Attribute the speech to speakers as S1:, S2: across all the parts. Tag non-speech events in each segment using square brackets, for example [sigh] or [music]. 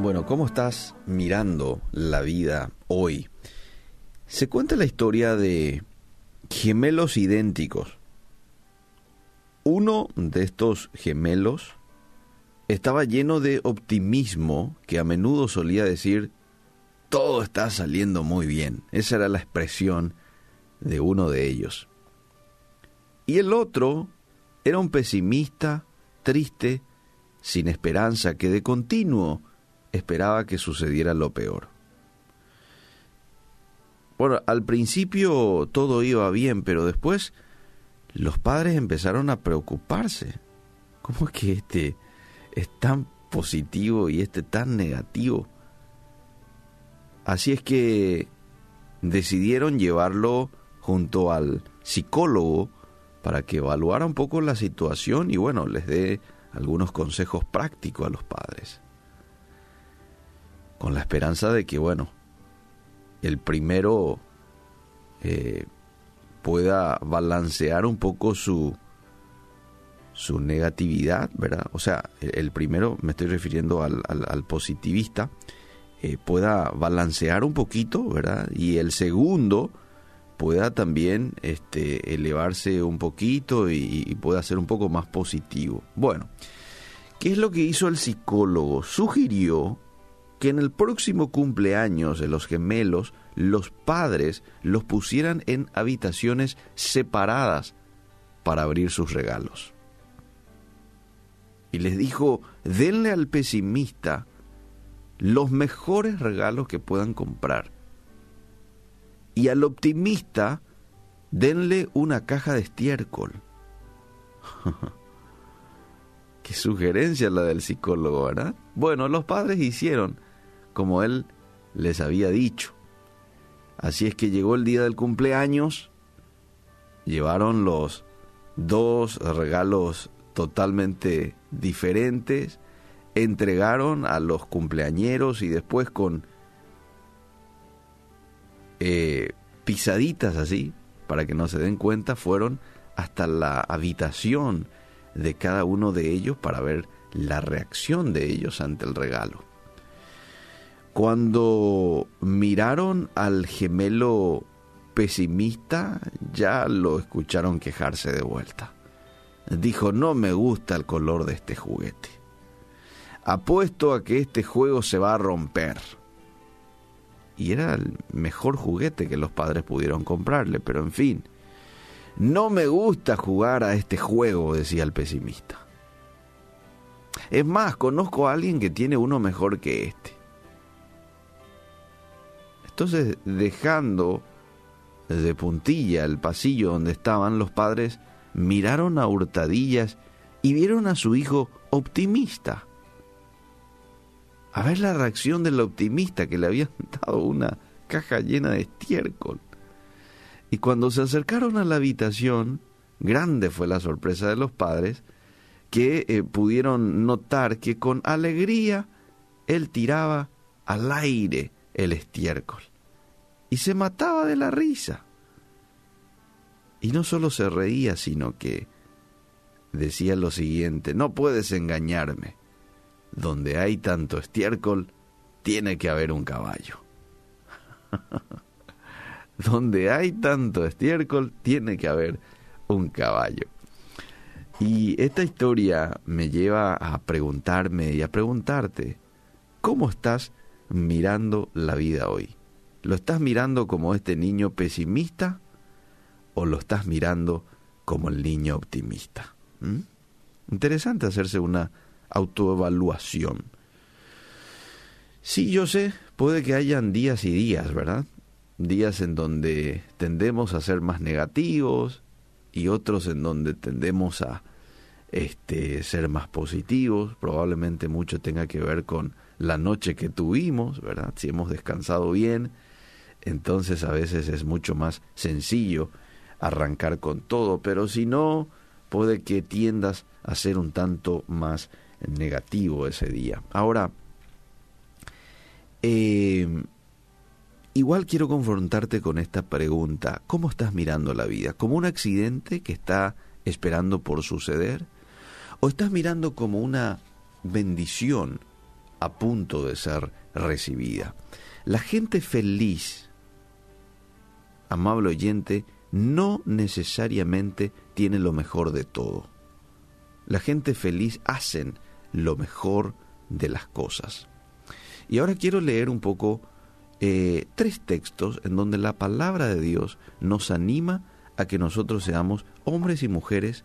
S1: Bueno, ¿cómo estás mirando la vida hoy? Se cuenta la historia de gemelos idénticos. Uno de estos gemelos estaba lleno de optimismo que a menudo solía decir, todo está saliendo muy bien. Esa era la expresión de uno de ellos. Y el otro era un pesimista, triste, sin esperanza, que de continuo esperaba que sucediera lo peor. Bueno, al principio todo iba bien, pero después los padres empezaron a preocuparse. ¿Cómo es que este es tan positivo y este tan negativo? Así es que decidieron llevarlo junto al psicólogo para que evaluara un poco la situación y bueno, les dé algunos consejos prácticos a los padres. Con la esperanza de que, bueno, el primero eh, pueda balancear un poco su, su negatividad, ¿verdad? O sea, el, primero, me estoy refiriendo al, al, positivista, eh, pueda balancear un poquito, ¿verdad? Y el segundo pueda también este, elevarse un poquito y, y pueda ser un poco más positivo. Bueno, ¿qué es lo que hizo el psicólogo? Sugirió que en el próximo cumpleaños de los gemelos los padres los pusieran en habitaciones separadas para abrir sus regalos. Y les dijo, denle al pesimista los mejores regalos que puedan comprar. Y al optimista, denle una caja de estiércol. [laughs] Qué sugerencia la del psicólogo, ¿verdad? Bueno, los padres hicieron como él les había dicho. Así es que llegó el día del cumpleaños, llevaron los dos regalos totalmente diferentes, entregaron a los cumpleañeros y después con eh, pisaditas así, para que no se den cuenta, fueron hasta la habitación de cada uno de ellos para ver la reacción de ellos ante el regalo. Cuando miraron al gemelo pesimista, ya lo escucharon quejarse de vuelta. Dijo, no me gusta el color de este juguete. Apuesto a que este juego se va a romper. Y era el mejor juguete que los padres pudieron comprarle, pero en fin. No me gusta jugar a este juego, decía el pesimista. Es más, conozco a alguien que tiene uno mejor que este. Entonces, dejando de puntilla el pasillo donde estaban los padres, miraron a hurtadillas y vieron a su hijo optimista. A ver la reacción del optimista que le habían [laughs] dado una caja llena de estiércol. Y cuando se acercaron a la habitación, grande fue la sorpresa de los padres, que eh, pudieron notar que con alegría él tiraba al aire el estiércol. Y se mataba de la risa. Y no solo se reía, sino que decía lo siguiente, no puedes engañarme. Donde hay tanto estiércol, tiene que haber un caballo. [laughs] Donde hay tanto estiércol, tiene que haber un caballo. Y esta historia me lleva a preguntarme y a preguntarte, ¿cómo estás mirando la vida hoy? ¿Lo estás mirando como este niño pesimista o lo estás mirando como el niño optimista? ¿Mm? Interesante hacerse una autoevaluación. Sí, yo sé, puede que hayan días y días, ¿verdad? Días en donde tendemos a ser más negativos y otros en donde tendemos a este, ser más positivos. Probablemente mucho tenga que ver con la noche que tuvimos, ¿verdad? Si hemos descansado bien, entonces a veces es mucho más sencillo arrancar con todo, pero si no, puede que tiendas a ser un tanto más negativo ese día. Ahora, eh, igual quiero confrontarte con esta pregunta. ¿Cómo estás mirando la vida? ¿Como un accidente que está esperando por suceder? ¿O estás mirando como una bendición a punto de ser recibida. La gente feliz, amable oyente, no necesariamente tiene lo mejor de todo. La gente feliz hacen lo mejor de las cosas. Y ahora quiero leer un poco eh, tres textos en donde la palabra de Dios nos anima a que nosotros seamos hombres y mujeres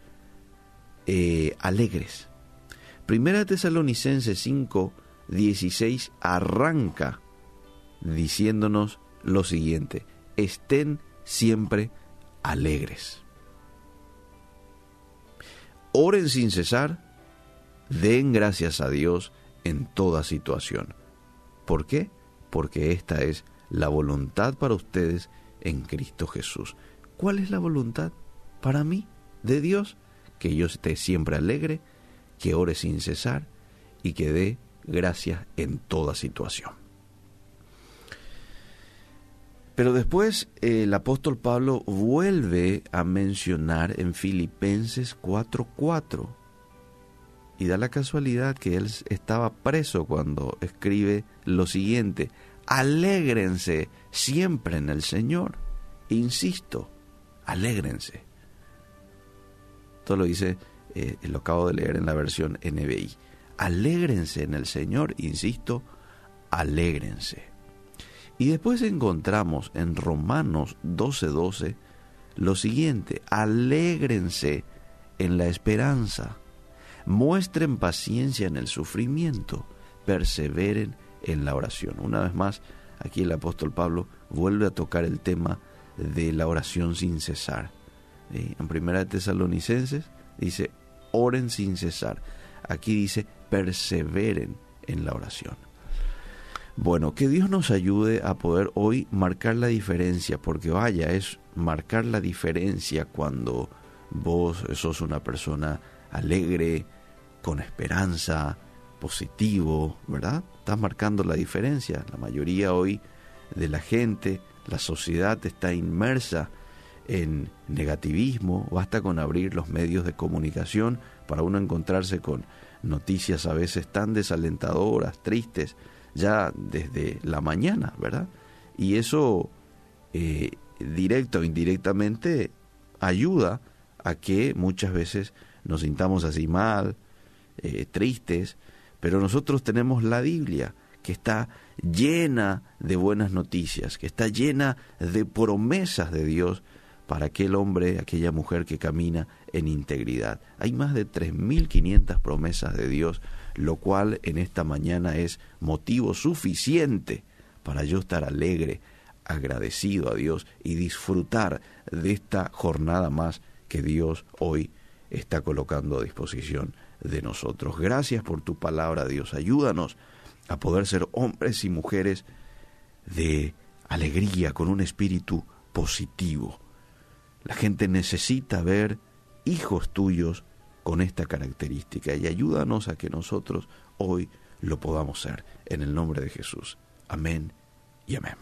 S1: eh, alegres. Primera Tesalonicenses 5, 16 arranca diciéndonos lo siguiente, estén siempre alegres. Oren sin cesar, den gracias a Dios en toda situación. ¿Por qué? Porque esta es la voluntad para ustedes en Cristo Jesús. ¿Cuál es la voluntad para mí de Dios? Que yo esté siempre alegre, que ore sin cesar y que dé gracias en toda situación. Pero después el apóstol Pablo vuelve a mencionar en Filipenses 4:4 y da la casualidad que él estaba preso cuando escribe lo siguiente, alégrense siempre en el Señor. Insisto, alégrense. Esto lo dice, eh, lo acabo de leer en la versión NBI. Alégrense en el Señor, insisto, alégrense. Y después encontramos en Romanos 12:12 lo siguiente, alégrense en la esperanza, muestren paciencia en el sufrimiento, perseveren en la oración. Una vez más, aquí el apóstol Pablo vuelve a tocar el tema de la oración sin cesar. En primera de Tesalonicenses dice, oren sin cesar. Aquí dice, perseveren en la oración. Bueno, que Dios nos ayude a poder hoy marcar la diferencia, porque vaya, es marcar la diferencia cuando vos sos una persona alegre, con esperanza, positivo, ¿verdad? Estás marcando la diferencia. La mayoría hoy de la gente, la sociedad está inmersa en negativismo, basta con abrir los medios de comunicación para uno encontrarse con noticias a veces tan desalentadoras, tristes, ya desde la mañana, ¿verdad? Y eso, eh, directo o indirectamente, ayuda a que muchas veces nos sintamos así mal, eh, tristes, pero nosotros tenemos la Biblia que está llena de buenas noticias, que está llena de promesas de Dios para aquel hombre, aquella mujer que camina en integridad. Hay más de 3.500 promesas de Dios lo cual en esta mañana es motivo suficiente para yo estar alegre, agradecido a Dios y disfrutar de esta jornada más que Dios hoy está colocando a disposición de nosotros. Gracias por tu palabra, Dios. Ayúdanos a poder ser hombres y mujeres de alegría, con un espíritu positivo. La gente necesita ver hijos tuyos con esta característica y ayúdanos a que nosotros hoy lo podamos ser. En el nombre de Jesús. Amén y amén.